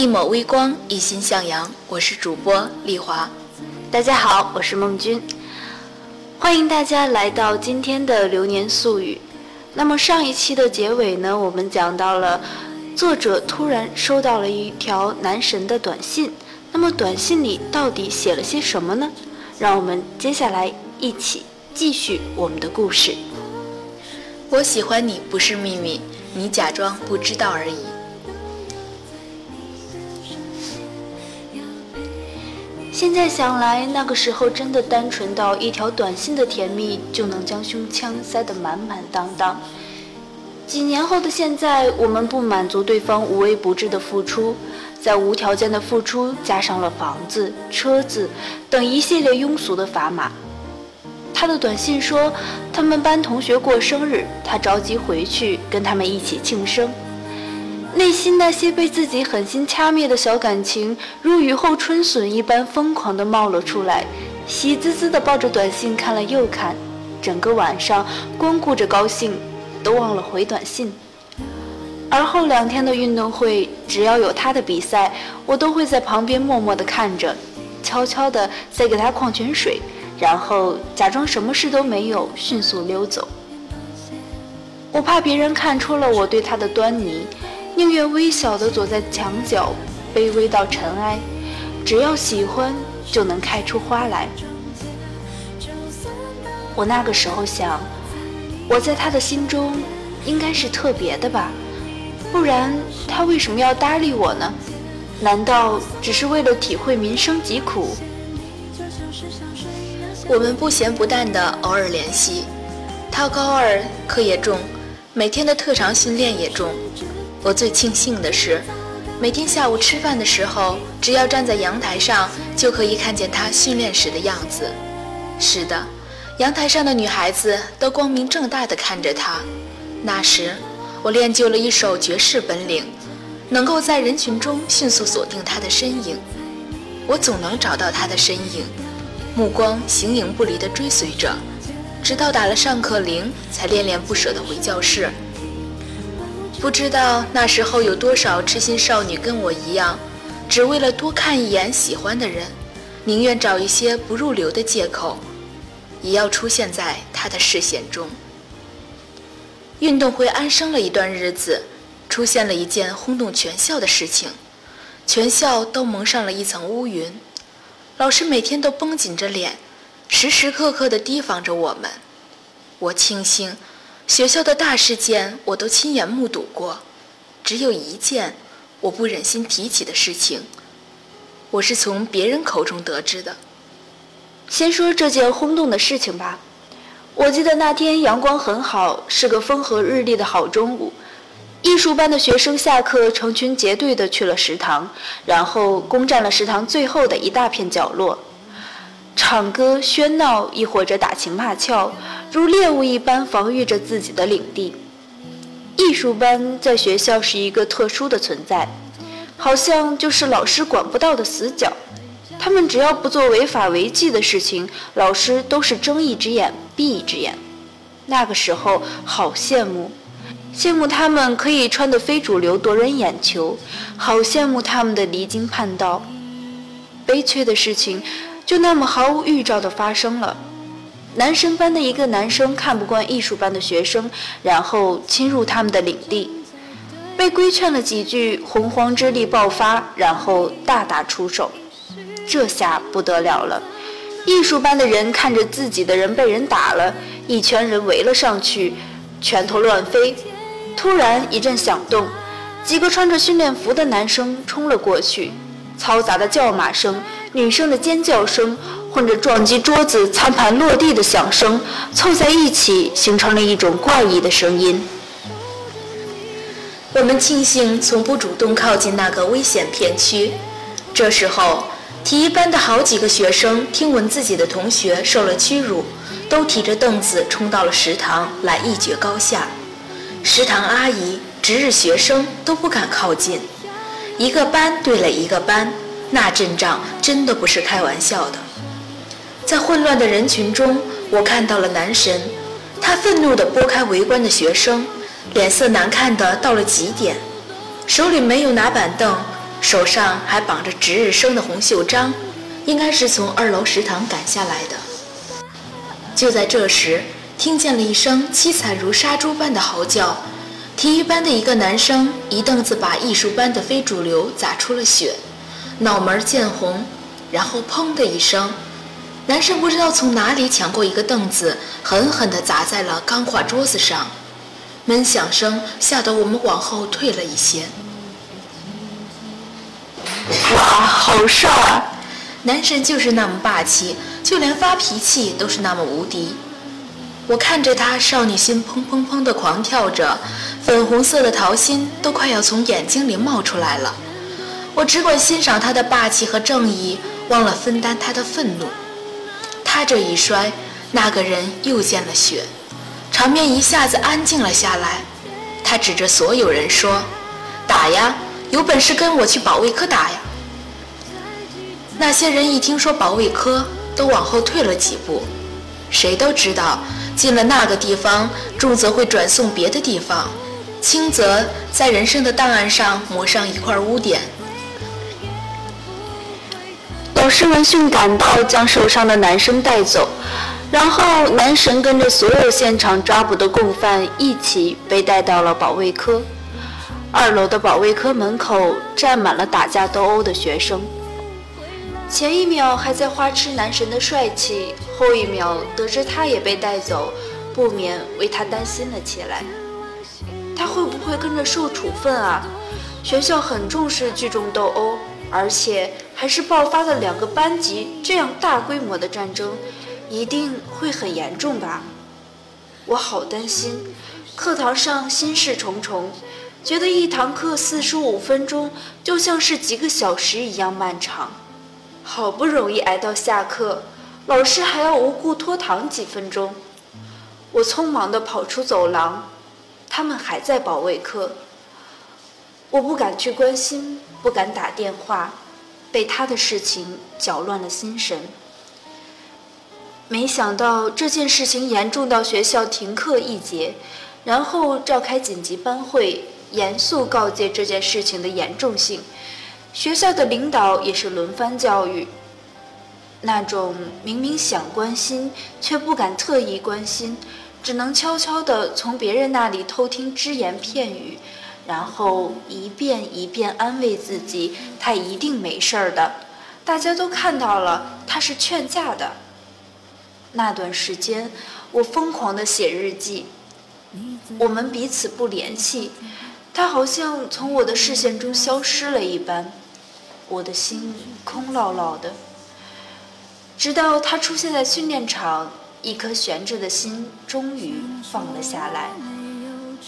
一抹微光，一心向阳。我是主播丽华。大家好，我是孟君。欢迎大家来到今天的流年素语。那么上一期的结尾呢，我们讲到了作者突然收到了一条男神的短信。那么短信里到底写了些什么呢？让我们接下来一起继续我们的故事。我喜欢你不是秘密，你假装不知道而已。现在想来，那个时候真的单纯到一条短信的甜蜜就能将胸腔塞得满满当当。几年后的现在，我们不满足对方无微不至的付出，在无条件的付出加上了房子、车子等一系列庸俗的砝码。他的短信说，他们班同学过生日，他着急回去跟他们一起庆生。内心那些被自己狠心掐灭的小感情，如雨后春笋一般疯狂地冒了出来，喜滋滋地抱着短信看了又看，整个晚上光顾着高兴，都忘了回短信。而后两天的运动会，只要有他的比赛，我都会在旁边默默地看着，悄悄地塞给他矿泉水，然后假装什么事都没有，迅速溜走。我怕别人看出了我对他的端倪。宁愿微小的躲在墙角，卑微到尘埃，只要喜欢就能开出花来。我那个时候想，我在他的心中应该是特别的吧，不然他为什么要搭理我呢？难道只是为了体会民生疾苦？我们不咸不淡的偶尔联系，他高二，课也重，每天的特长训练也重。我最庆幸的是，每天下午吃饭的时候，只要站在阳台上，就可以看见他训练时的样子。是的，阳台上的女孩子都光明正大地看着他。那时，我练就了一手绝世本领，能够在人群中迅速锁定他的身影。我总能找到他的身影，目光形影不离地追随着，直到打了上课铃，才恋恋不舍地回教室。不知道那时候有多少痴心少女跟我一样，只为了多看一眼喜欢的人，宁愿找一些不入流的借口，也要出现在他的视线中。运动会安生了一段日子，出现了一件轰动全校的事情，全校都蒙上了一层乌云，老师每天都绷紧着脸，时时刻刻地提防着我们。我庆幸。学校的大事件我都亲眼目睹过，只有一件我不忍心提起的事情，我是从别人口中得知的。先说这件轰动的事情吧。我记得那天阳光很好，是个风和日丽的好中午。艺术班的学生下课成群结队地去了食堂，然后攻占了食堂最后的一大片角落，唱歌喧闹，亦或者打情骂俏。如猎物一般防御着自己的领地。艺术班在学校是一个特殊的存在，好像就是老师管不到的死角。他们只要不做违法违纪的事情，老师都是睁一只眼闭一只眼。那个时候好羡慕，羡慕他们可以穿得非主流夺人眼球，好羡慕他们的离经叛道。悲催的事情就那么毫无预兆地发生了。男生班的一个男生看不惯艺术班的学生，然后侵入他们的领地，被规劝了几句，洪荒之力爆发，然后大打出手。这下不得了了，艺术班的人看着自己的人被人打了，一圈人围了上去，拳头乱飞。突然一阵响动，几个穿着训练服的男生冲了过去，嘈杂的叫骂声，女生的尖叫声。混着撞击桌子、餐盘落地的响声凑在一起，形成了一种怪异的声音。我们庆幸从不主动靠近那个危险片区。这时候，体育班的好几个学生听闻自己的同学受了屈辱，都提着凳子冲到了食堂来一决高下。食堂阿姨、值日学生都不敢靠近。一个班对了一个班，那阵仗真的不是开玩笑的。在混乱的人群中，我看到了男神。他愤怒地拨开围观的学生，脸色难看的到了极点，手里没有拿板凳，手上还绑着值日生的红袖章，应该是从二楼食堂赶下来的。就在这时，听见了一声凄惨如杀猪般的嚎叫，体育班的一个男生一凳子把艺术班的非主流砸出了血，脑门见红，然后砰的一声，男生不知道从哪里抢过一个凳子，狠狠地砸在了钢化桌子上，闷响声吓得我们往后退了一些。哇，好帅啊！男神就是那么霸气，就连发脾气都是那么无敌。我看着他，少女心砰砰砰地狂跳着，粉红色的桃心都快要从眼睛里冒出来了。我只管欣赏他的霸气和正义，忘了分担他的愤怒。他这一摔，那个人又见了血，场面一下子安静了下来。他指着所有人说：“打呀！有本事跟我去保卫科打呀！”那些人一听说保卫科，都往后退了几步。谁都知道，进了那个地方，重则会转送别的地方，轻则在人生的档案上抹上一块污点。老师闻讯赶到，将受伤的男生带走，然后男神跟着所有现场抓捕的共犯一起被带到了保卫科。二楼的保卫科门口站满了打架斗殴的学生。前一秒还在花痴男神的帅气，后一秒得知他也被带走，不免为他担心了起来。他会不会跟着受处分啊？学校很重视聚众斗殴，而且还是爆发了两个班级这样大规模的战争，一定会很严重吧？我好担心，课堂上心事重重，觉得一堂课四十五分钟就像是几个小时一样漫长。好不容易挨到下课，老师还要无故拖堂几分钟。我匆忙地跑出走廊，他们还在保卫科。我不敢去关心，不敢打电话，被他的事情搅乱了心神。没想到这件事情严重到学校停课一节，然后召开紧急班会，严肃告诫这件事情的严重性。学校的领导也是轮番教育，那种明明想关心却不敢特意关心，只能悄悄地从别人那里偷听只言片语，然后一遍一遍安慰自己他一定没事儿的，大家都看到了他是劝架的。那段时间，我疯狂地写日记，我们彼此不联系，他好像从我的视线中消失了一般。我的心空落落的，直到他出现在训练场，一颗悬着的心终于放了下来，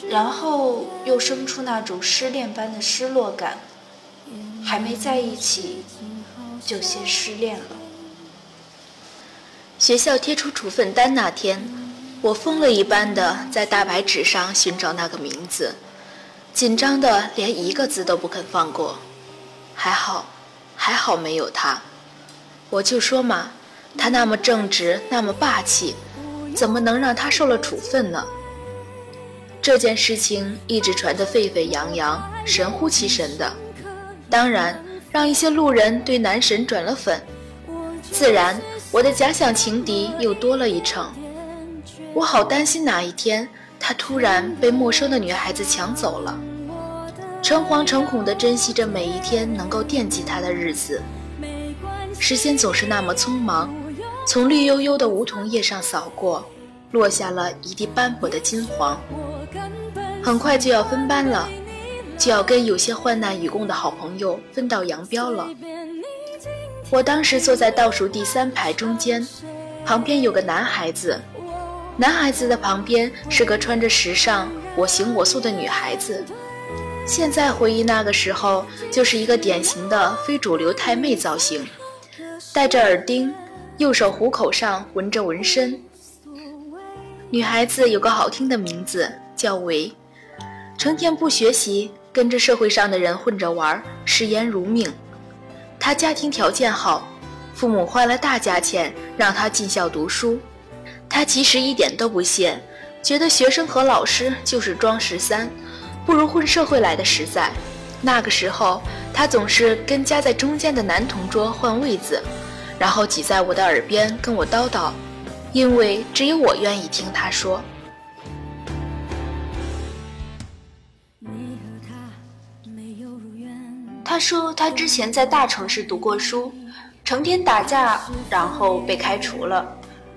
然后又生出那种失恋般的失落感，还没在一起，就先失恋了。学校贴出处分单那天，我疯了一般的在大白纸上寻找那个名字，紧张的连一个字都不肯放过。还好，还好没有他。我就说嘛，他那么正直，那么霸气，怎么能让他受了处分呢？这件事情一直传得沸沸扬扬，神乎其神的。当然，让一些路人对男神转了粉，自然我的假想情敌又多了一层。我好担心哪一天他突然被陌生的女孩子抢走了。诚惶诚恐地珍惜着每一天能够惦记他的日子，时间总是那么匆忙，从绿油油的梧桐叶上扫过，落下了一地斑驳的金黄。很快就要分班了，就要跟有些患难与共的好朋友分道扬镳了。我当时坐在倒数第三排中间，旁边有个男孩子，男孩子的旁边是个穿着时尚、我行我素的女孩子。现在回忆那个时候，就是一个典型的非主流太妹造型，戴着耳钉，右手虎口上纹着纹身。女孩子有个好听的名字叫维，成天不学习，跟着社会上的人混着玩，视烟如命。她家庭条件好，父母花了大价钱让她进校读书。她其实一点都不屑，觉得学生和老师就是装十三。不如混社会来的实在，那个时候，他总是跟夹在中间的男同桌换位子，然后挤在我的耳边跟我叨叨，因为只有我愿意听他说。他说他之前在大城市读过书，成天打架，然后被开除了，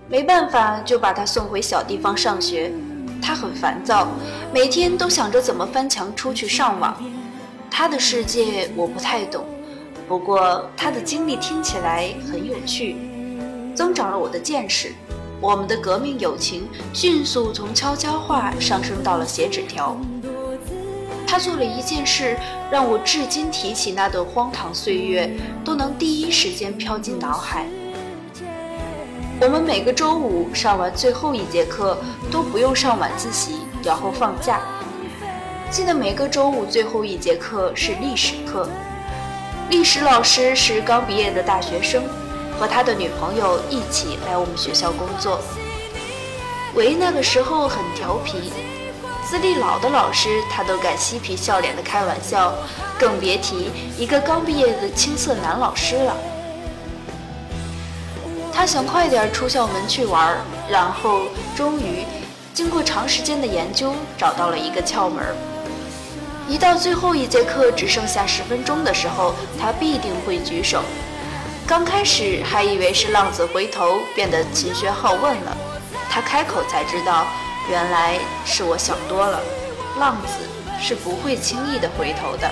没办法就把他送回小地方上学。他很烦躁，每天都想着怎么翻墙出去上网。他的世界我不太懂，不过他的经历听起来很有趣，增长了我的见识。我们的革命友情迅速从悄悄话上升到了写纸条。他做了一件事，让我至今提起那段荒唐岁月都能第一时间飘进脑海。我们每个周五上完最后一节课都不用上晚自习，然后放假。记得每个周五最后一节课是历史课，历史老师是刚毕业的大学生，和他的女朋友一起来我们学校工作。维那个时候很调皮，资历老的老师他都敢嬉皮笑脸的开玩笑，更别提一个刚毕业的青涩男老师了。他想快点出校门去玩，然后终于经过长时间的研究，找到了一个窍门。一到最后一节课只剩下十分钟的时候，他必定会举手。刚开始还以为是浪子回头变得勤学好问了，他开口才知道，原来是我想多了。浪子是不会轻易的回头的。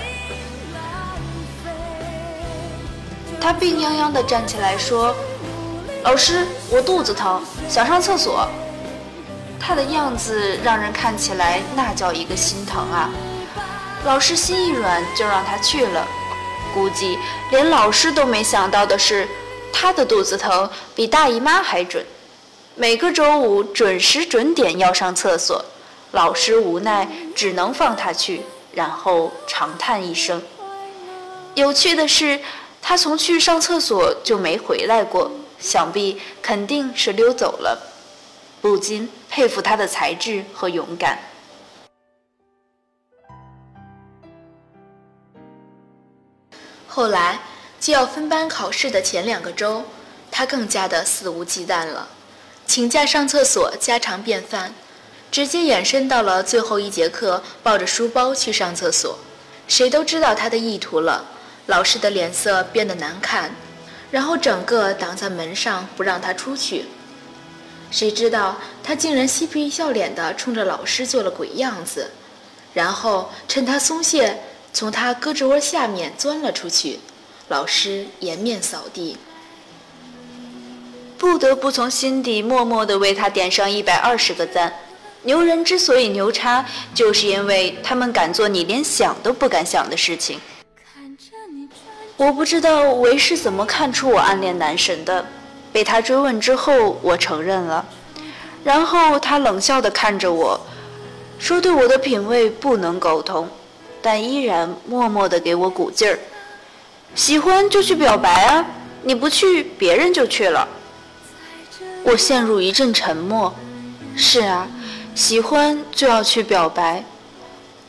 他病殃殃地站起来说。老师，我肚子疼，想上厕所。他的样子让人看起来那叫一个心疼啊！老师心一软，就让他去了。估计连老师都没想到的是，他的肚子疼比大姨妈还准。每个周五准时准点要上厕所，老师无奈只能放他去，然后长叹一声。有趣的是，他从去上厕所就没回来过。想必肯定是溜走了，不禁佩服他的才智和勇敢。后来就要分班考试的前两个周，他更加的肆无忌惮了，请假上厕所家常便饭，直接延伸到了最后一节课，抱着书包去上厕所。谁都知道他的意图了，老师的脸色变得难看。然后整个挡在门上，不让他出去。谁知道他竟然嬉皮笑脸地冲着老师做了鬼样子，然后趁他松懈，从他胳肢窝下面钻了出去。老师颜面扫地，不得不从心底默默地为他点上一百二十个赞。牛人之所以牛叉，就是因为他们敢做你连想都不敢想的事情。我不知道为是怎么看出我暗恋男神的。被他追问之后，我承认了。然后他冷笑地看着我，说：“对我的品味不能苟同，但依然默默地给我鼓劲儿。喜欢就去表白啊，你不去，别人就去了。”我陷入一阵沉默。是啊，喜欢就要去表白，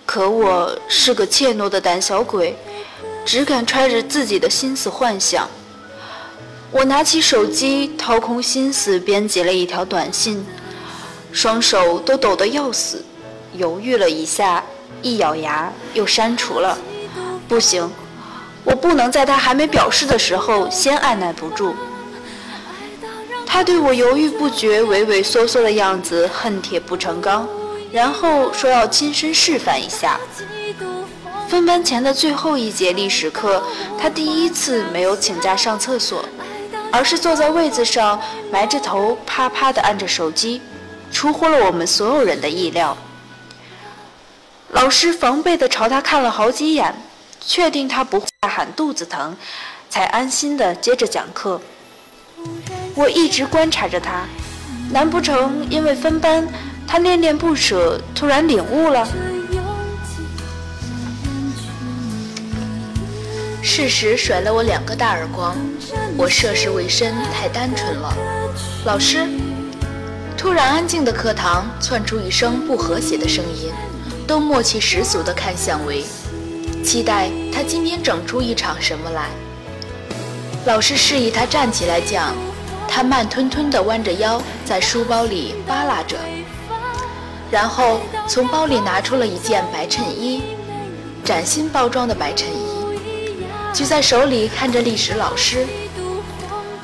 可我是个怯懦的胆小鬼。只敢揣着自己的心思幻想。我拿起手机，掏空心思编辑了一条短信，双手都抖得要死，犹豫了一下，一咬牙又删除了。不行，我不能在他还没表示的时候先按耐不住。他对我犹豫不决、畏畏缩缩的样子恨铁不成钢，然后说要亲身示范一下。分班前的最后一节历史课，他第一次没有请假上厕所，而是坐在位子上，埋着头，啪啪地按着手机，出乎了我们所有人的意料。老师防备地朝他看了好几眼，确定他不会喊肚子疼，才安心地接着讲课。我一直观察着他，难不成因为分班，他恋恋不舍，突然领悟了？事实甩了我两个大耳光，我涉世未深，太单纯了。老师，突然安静的课堂窜出一声不和谐的声音，都默契十足地看向维。期待他今天整出一场什么来。老师示意他站起来讲，他慢吞吞地弯着腰，在书包里扒拉着，然后从包里拿出了一件白衬衣，崭新包装的白衬衣，举在手里看着历史老师。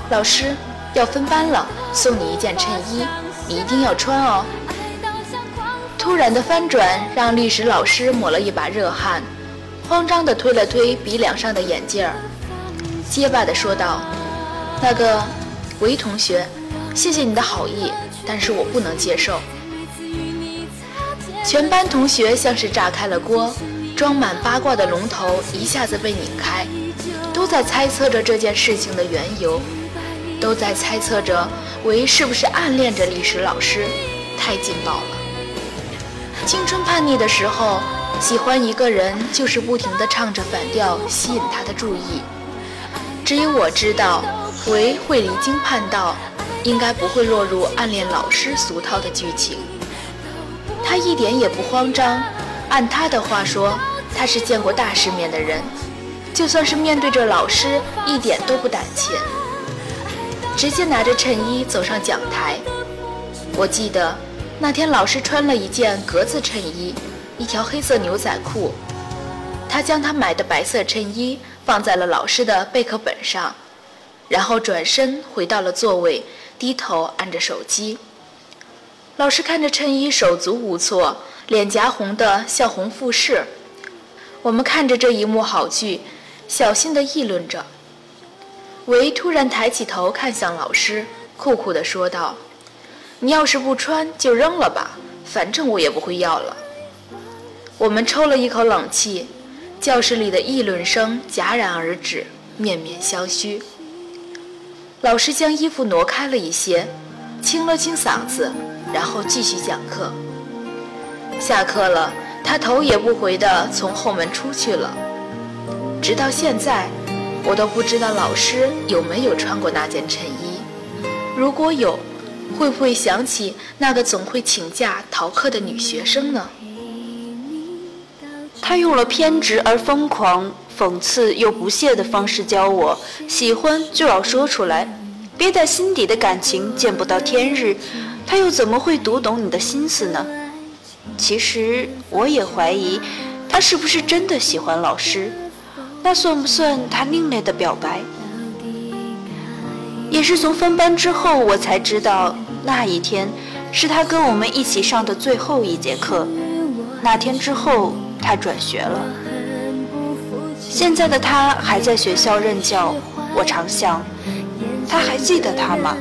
老师要分班了，送你一件衬衣，你一定要穿哦。突然的翻转让历史老师抹了一把热汗，慌张地推了推鼻梁上的眼镜儿，结巴地说道：“那个，韦同学，谢谢你的好意，但是我不能接受。”全班同学像是炸开了锅，装满八卦的龙头一下子被拧开，都在猜测着这件事情的缘由，都在猜测着韦是不是暗恋着历史老师，太劲爆了。青春叛逆的时候，喜欢一个人就是不停地唱着反调，吸引他的注意。只有我知道，唯会离经叛道，应该不会落入暗恋老师俗套的剧情。他一点也不慌张，按他的话说，他是见过大世面的人，就算是面对着老师，一点都不胆怯，直接拿着衬衣走上讲台。我记得。那天老师穿了一件格子衬衣，一条黑色牛仔裤。他将他买的白色衬衣放在了老师的备课本上，然后转身回到了座位，低头按着手机。老师看着衬衣，手足无措，脸颊红得像红富士。我们看着这一幕好剧，小心地议论着。维突然抬起头看向老师，酷酷地说道。你要是不穿，就扔了吧，反正我也不会要了。我们抽了一口冷气，教室里的议论声戛然而止，面面相觑。老师将衣服挪开了一些，清了清嗓子，然后继续讲课。下课了，他头也不回地从后门出去了。直到现在，我都不知道老师有没有穿过那件衬衣。如果有，会不会想起那个总会请假逃课的女学生呢？他用了偏执而疯狂、讽刺又不屑的方式教我：喜欢就要说出来，憋在心底的感情见不到天日。他又怎么会读懂你的心思呢？其实我也怀疑，他是不是真的喜欢老师？那算不算他另类的表白？也是从分班之后，我才知道。那一天是他跟我们一起上的最后一节课。那天之后，他转学了。现在的他还在学校任教。我常想，他还记得他吗？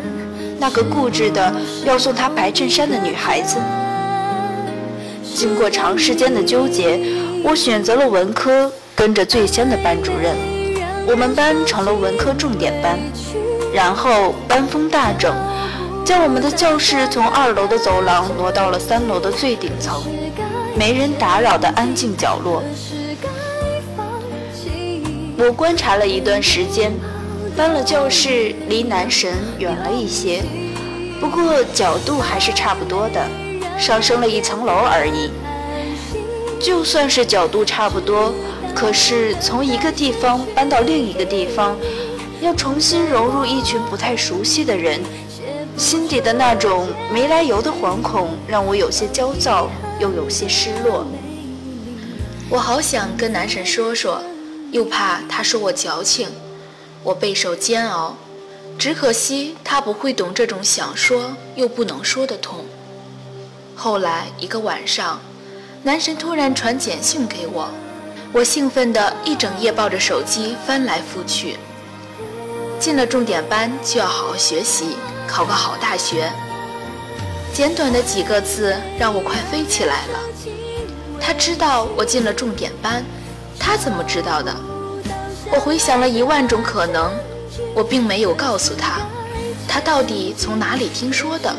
那个固执的要送他白衬衫的女孩子。经过长时间的纠结，我选择了文科，跟着最先的班主任，我们班成了文科重点班。然后班风大整。将我们的教室从二楼的走廊挪到了三楼的最顶层，没人打扰的安静角落。我观察了一段时间，搬了教室，离男神远了一些，不过角度还是差不多的，上升了一层楼而已。就算是角度差不多，可是从一个地方搬到另一个地方，要重新融入一群不太熟悉的人。心底的那种没来由的惶恐，让我有些焦躁，又有些失落。我好想跟男神说说，又怕他说我矫情，我备受煎熬。只可惜他不会懂这种想说又不能说的痛。后来一个晚上，男神突然传简讯给我，我兴奋的一整夜抱着手机翻来覆去。进了重点班就要好好学习。考个好大学，简短的几个字让我快飞起来了。他知道我进了重点班，他怎么知道的？我回想了一万种可能，我并没有告诉他，他到底从哪里听说的？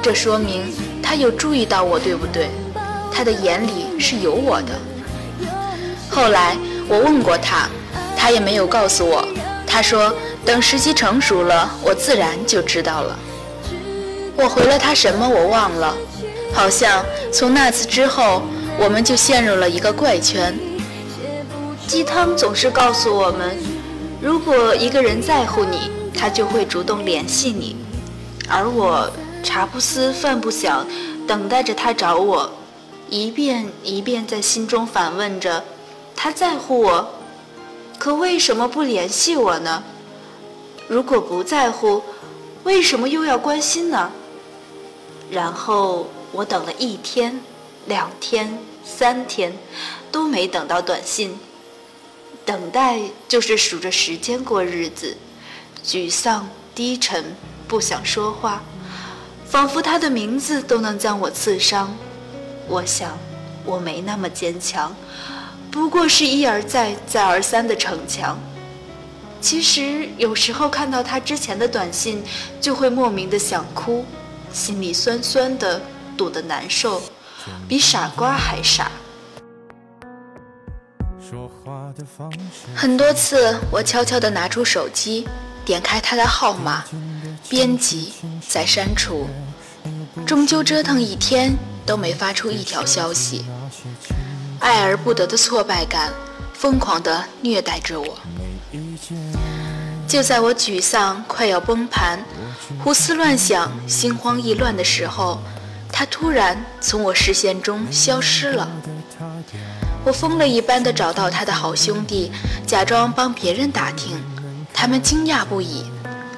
这说明他有注意到我，对不对？他的眼里是有我的。后来我问过他，他也没有告诉我。他说。等时机成熟了，我自然就知道了。我回了他什么，我忘了。好像从那次之后，我们就陷入了一个怪圈。鸡汤总是告诉我们，如果一个人在乎你，他就会主动联系你。而我茶不思饭不想，等待着他找我，一遍一遍在心中反问着：他在乎我，可为什么不联系我呢？如果不在乎，为什么又要关心呢？然后我等了一天、两天、三天，都没等到短信。等待就是数着时间过日子，沮丧、低沉，不想说话，仿佛他的名字都能将我刺伤。我想，我没那么坚强，不过是一而再、再而三的逞强。其实有时候看到他之前的短信，就会莫名的想哭，心里酸酸的，堵得难受，比傻瓜还傻。很多次，我悄悄地拿出手机，点开他的号码，编辑，再删除，终究折腾一天都没发出一条消息。爱而不得的挫败感，疯狂地虐待着我。就在我沮丧、快要崩盘、胡思乱想、心慌意乱的时候，他突然从我视线中消失了。我疯了一般的找到他的好兄弟，假装帮别人打听，他们惊讶不已，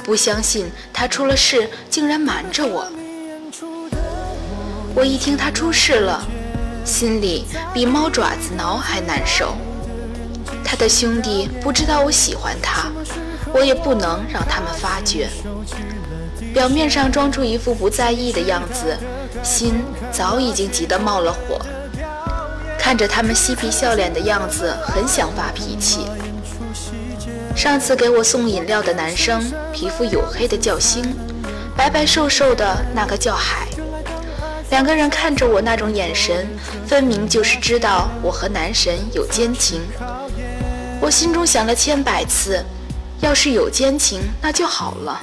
不相信他出了事竟然瞒着我。我一听他出事了，心里比猫爪子挠还难受。他的兄弟不知道我喜欢他，我也不能让他们发觉。表面上装出一副不在意的样子，心早已经急得冒了火。看着他们嬉皮笑脸的样子，很想发脾气。上次给我送饮料的男生，皮肤黝黑的叫星，白白瘦瘦的那个叫海。两个人看着我那种眼神，分明就是知道我和男神有奸情。我心中想了千百次，要是有奸情，那就好了，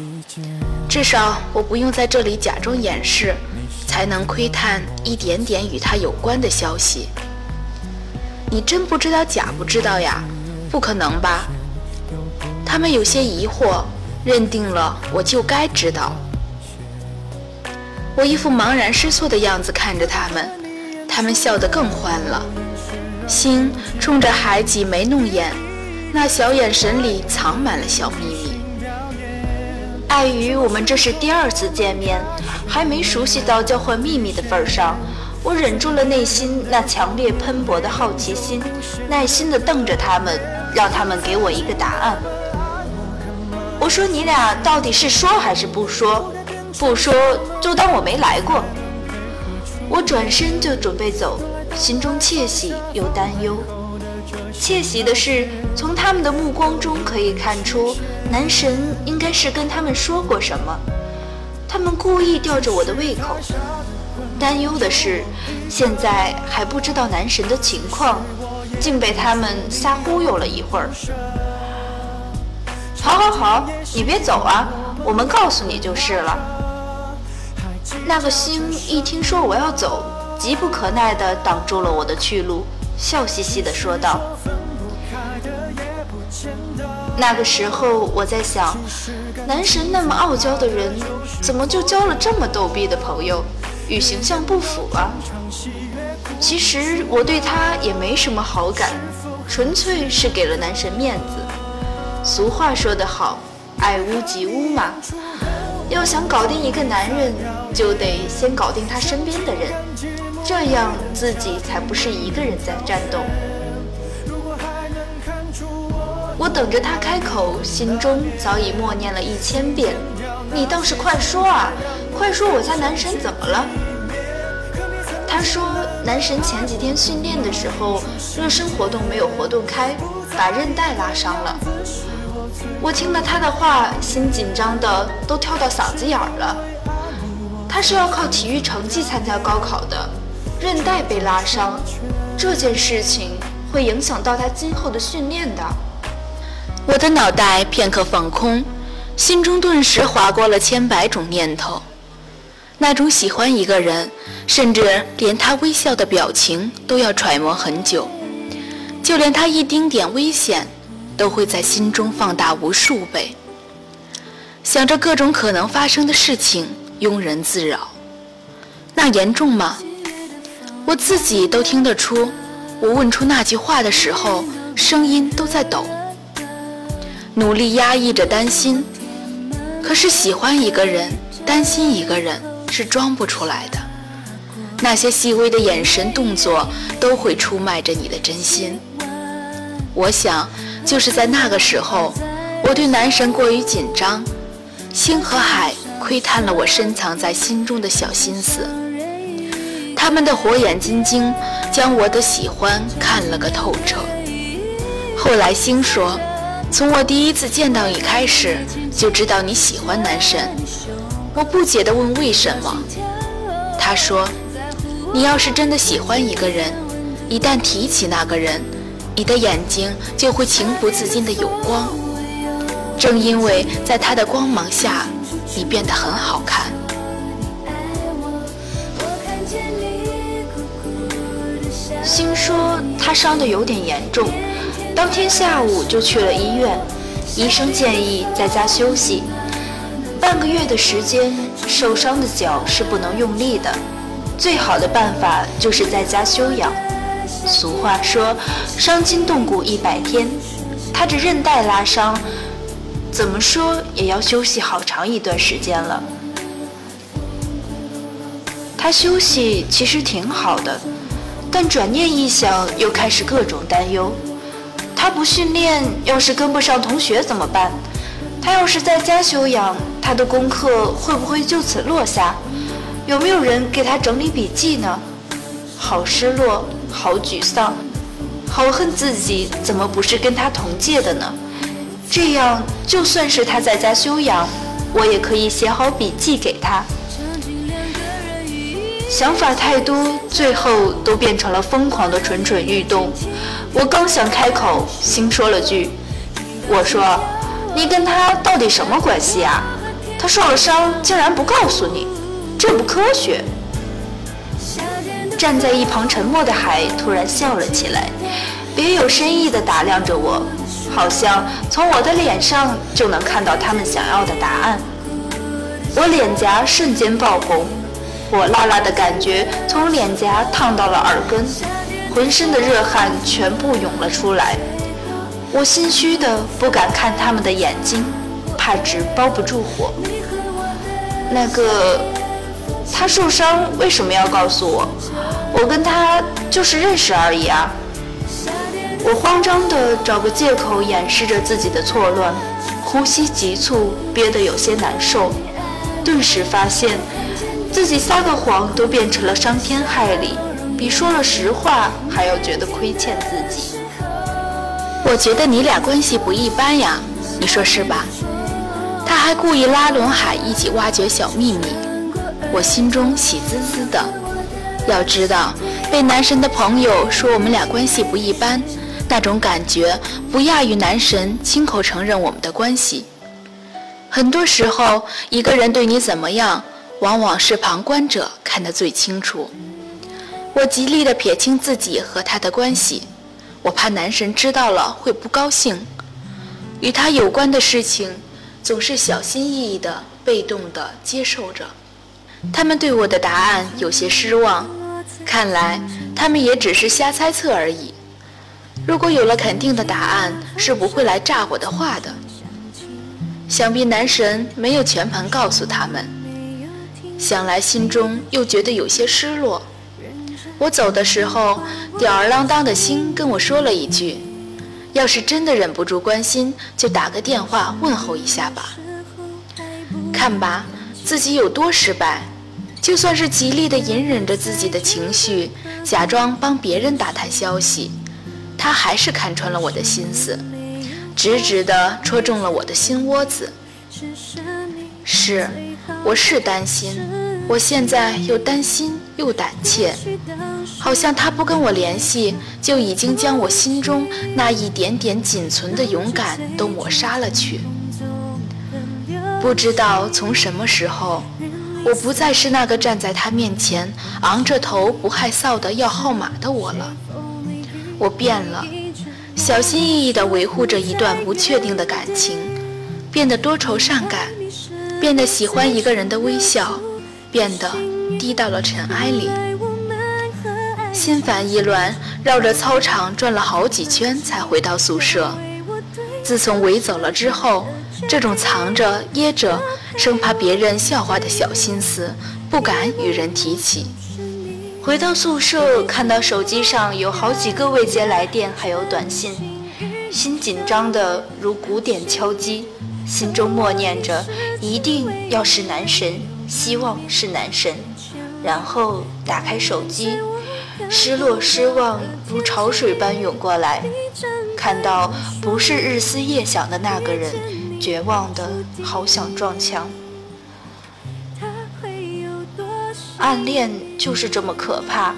至少我不用在这里假装掩饰，才能窥探一点点与他有关的消息。你真不知道假不知道呀？不可能吧？他们有些疑惑，认定了我就该知道。我一副茫然失措的样子看着他们，他们笑得更欢了。心冲着海挤眉弄眼，那小眼神里藏满了小秘密。碍于我们这是第二次见面，还没熟悉到交换秘密的份上。我忍住了内心那强烈喷薄的好奇心，耐心地瞪着他们，让他们给我一个答案。我说：“你俩到底是说还是不说？不说就当我没来过。”我转身就准备走，心中窃喜又担忧。窃喜的是，从他们的目光中可以看出，男神应该是跟他们说过什么，他们故意吊着我的胃口。担忧的是，现在还不知道男神的情况，竟被他们瞎忽悠了一会儿。好好好，你别走啊，我们告诉你就是了。那个星一听说我要走，急不可耐地挡住了我的去路，笑嘻嘻地说道：“那个时候我在想，男神那么傲娇的人，怎么就交了这么逗逼的朋友？”与形象不符啊！其实我对他也没什么好感，纯粹是给了男神面子。俗话说得好，爱屋及乌嘛。要想搞定一个男人，就得先搞定他身边的人，这样自己才不是一个人在战斗。我等着他开口，心中早已默念了一千遍：“你倒是快说啊！”快说，我家男神怎么了？他说，男神前几天训练的时候，热身活动没有活动开，把韧带拉伤了。我听了他的话，心紧张的都跳到嗓子眼儿了。他是要靠体育成绩参加高考的，韧带被拉伤，这件事情会影响到他今后的训练的。我的脑袋片刻放空，心中顿时划过了千百种念头。那种喜欢一个人，甚至连他微笑的表情都要揣摩很久，就连他一丁点危险，都会在心中放大无数倍，想着各种可能发生的事情，庸人自扰。那严重吗？我自己都听得出，我问出那句话的时候，声音都在抖，努力压抑着担心。可是喜欢一个人，担心一个人，是装不出来的。那些细微的眼神、动作，都会出卖着你的真心。我想，就是在那个时候，我对男神过于紧张，星和海窥探了我深藏在心中的小心思。他们的火眼金睛，将我的喜欢看了个透彻。后来星说，从我第一次见到你开始，就知道你喜欢男神。我不解地问为什么，他说。你要是真的喜欢一个人，一旦提起那个人，你的眼睛就会情不自禁的有光。正因为在他的光芒下，你变得很好看。心说他伤得有点严重，当天下午就去了医院，医生建议在家休息，半个月的时间，受伤的脚是不能用力的。最好的办法就是在家休养。俗话说“伤筋动骨一百天”，他这韧带拉伤，怎么说也要休息好长一段时间了。他休息其实挺好的，但转念一想，又开始各种担忧。他不训练，要是跟不上同学怎么办？他要是在家休养，他的功课会不会就此落下？有没有人给他整理笔记呢？好失落，好沮丧，好恨自己怎么不是跟他同届的呢？这样就算是他在家休养，我也可以写好笔记给他。想法太多，最后都变成了疯狂的蠢蠢欲动。我刚想开口，心说了句：“我说，你跟他到底什么关系啊？他受了伤，竟然不告诉你。”这不科学。站在一旁沉默的海突然笑了起来，别有深意地打量着我，好像从我的脸上就能看到他们想要的答案。我脸颊瞬间爆红，火辣辣的感觉从脸颊烫到了耳根，浑身的热汗全部涌了出来。我心虚的不敢看他们的眼睛，怕纸包不住火。那个。他受伤为什么要告诉我？我跟他就是认识而已啊！我慌张地找个借口掩饰着自己的错乱，呼吸急促，憋得有些难受。顿时发现自己撒个谎都变成了伤天害理，比说了实话还要觉得亏欠自己。我觉得你俩关系不一般呀，你说是吧？他还故意拉拢海一起挖掘小秘密。我心中喜滋滋的。要知道，被男神的朋友说我们俩关系不一般，那种感觉不亚于男神亲口承认我们的关系。很多时候，一个人对你怎么样，往往是旁观者看得最清楚。我极力地撇清自己和他的关系，我怕男神知道了会不高兴。与他有关的事情，总是小心翼翼地、被动地接受着。他们对我的答案有些失望，看来他们也只是瞎猜测而已。如果有了肯定的答案，是不会来炸我的话的。想必男神没有全盘告诉他们，想来心中又觉得有些失落。我走的时候，吊儿郎当的心跟我说了一句：“要是真的忍不住关心，就打个电话问候一下吧。”看吧，自己有多失败。就算是极力的隐忍着自己的情绪，假装帮别人打探消息，他还是看穿了我的心思，直直的戳中了我的心窝子。是，我是担心，我现在又担心又胆怯，好像他不跟我联系，就已经将我心中那一点点仅存的勇敢都抹杀了去。不知道从什么时候。我不再是那个站在他面前昂着头不害臊的要号码的我了，我变了，小心翼翼地维护着一段不确定的感情，变得多愁善感，变得喜欢一个人的微笑，变得低到了尘埃里。心烦意乱，绕着操场转了好几圈才回到宿舍。自从伟走了之后，这种藏着掖着，生怕别人笑话的小心思，不敢与人提起。回到宿舍，看到手机上有好几个未接来电，还有短信，心紧张的如鼓点敲击，心中默念着一定要是男神，希望是男神。然后打开手机。失落、失望如潮水般涌过来，看到不是日思夜想的那个人，绝望的好想撞墙。暗恋就是这么可怕，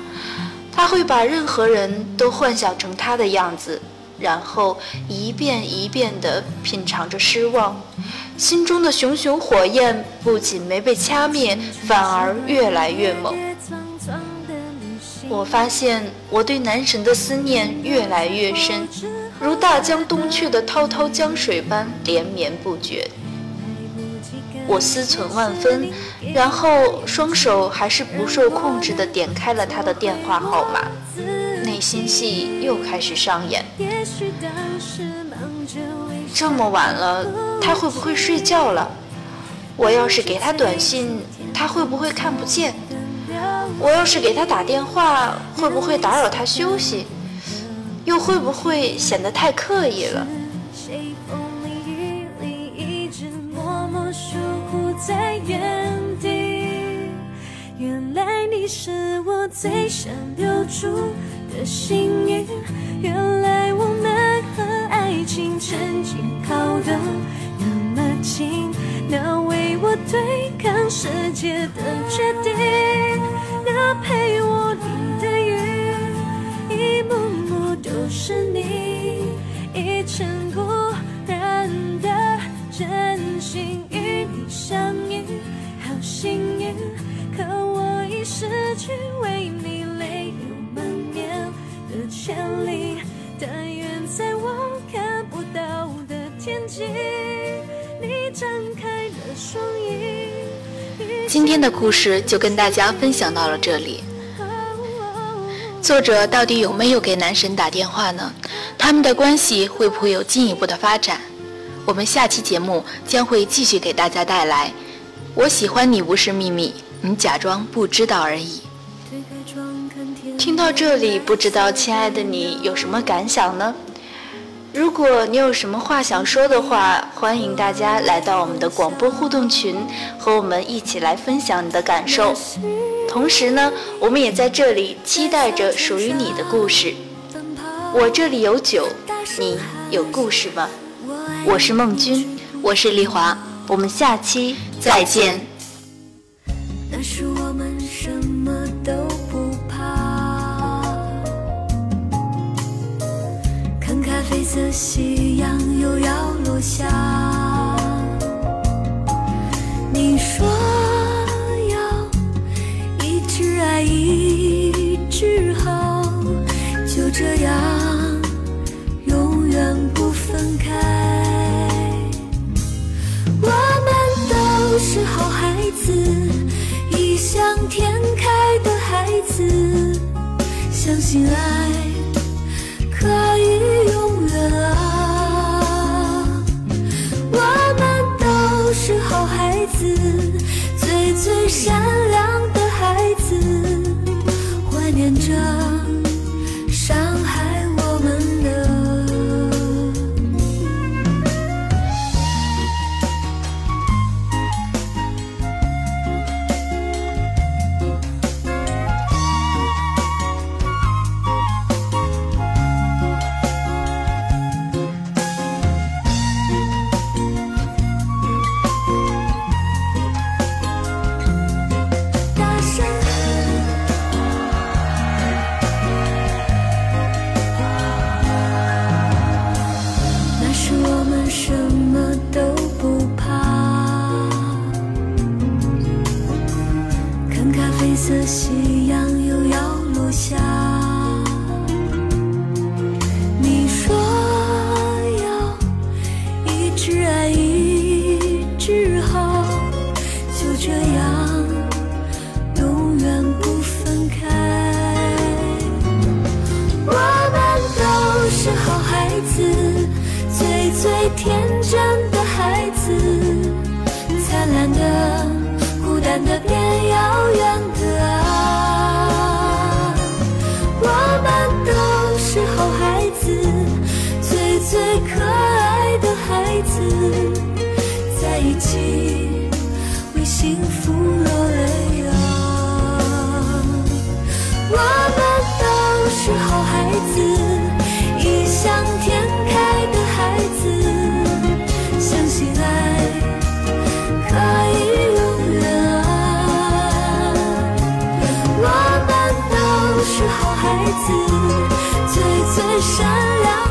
他会把任何人都幻想成他的样子，然后一遍一遍地品尝着失望，心中的熊熊火焰不仅没被掐灭，反而越来越猛。我发现我对男神的思念越来越深，如大江东去的滔滔江水般连绵不绝。我思忖万分，然后双手还是不受控制地点开了他的电话号码，内心戏又开始上演。这么晚了，他会不会睡觉了？我要是给他短信，他会不会看不见？我要是给他打电话，会不会打扰他休息？又会不会显得太刻意了？谁风里雨里一直默默守护在原地原来你是我最想留住的幸运，原来我们和爱情曾经靠得那么近，那为我对抗世界的决定。是你，一尘不染的真心与你相遇，好幸运。可我已失去为你泪流满面的权利，但愿在我看不到的天际，你张开了双翼。今天的故事就跟大家分享到了这里。作者到底有没有给男神打电话呢？他们的关系会不会有进一步的发展？我们下期节目将会继续给大家带来。我喜欢你不是秘密，你假装不知道而已。听到这里，不知道亲爱的你有什么感想呢？如果你有什么话想说的话，欢迎大家来到我们的广播互动群，和我们一起来分享你的感受。同时呢，我们也在这里期待着属于你的故事。我这里有酒，你有故事吗？我是孟君，我是丽华，我们下期再见。色夕阳又要落下，你说要一直爱一直好，就这样永远不分开。我们都是好孩子，异想天开的孩子，相信爱山幸福落泪啊！我们都是好孩子，异想天开的孩子，相信爱可以永远啊！我们都是好孩子，最最善良。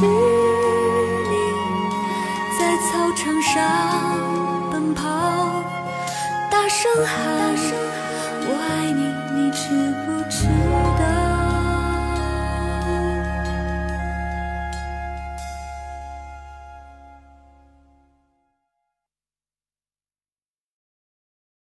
You.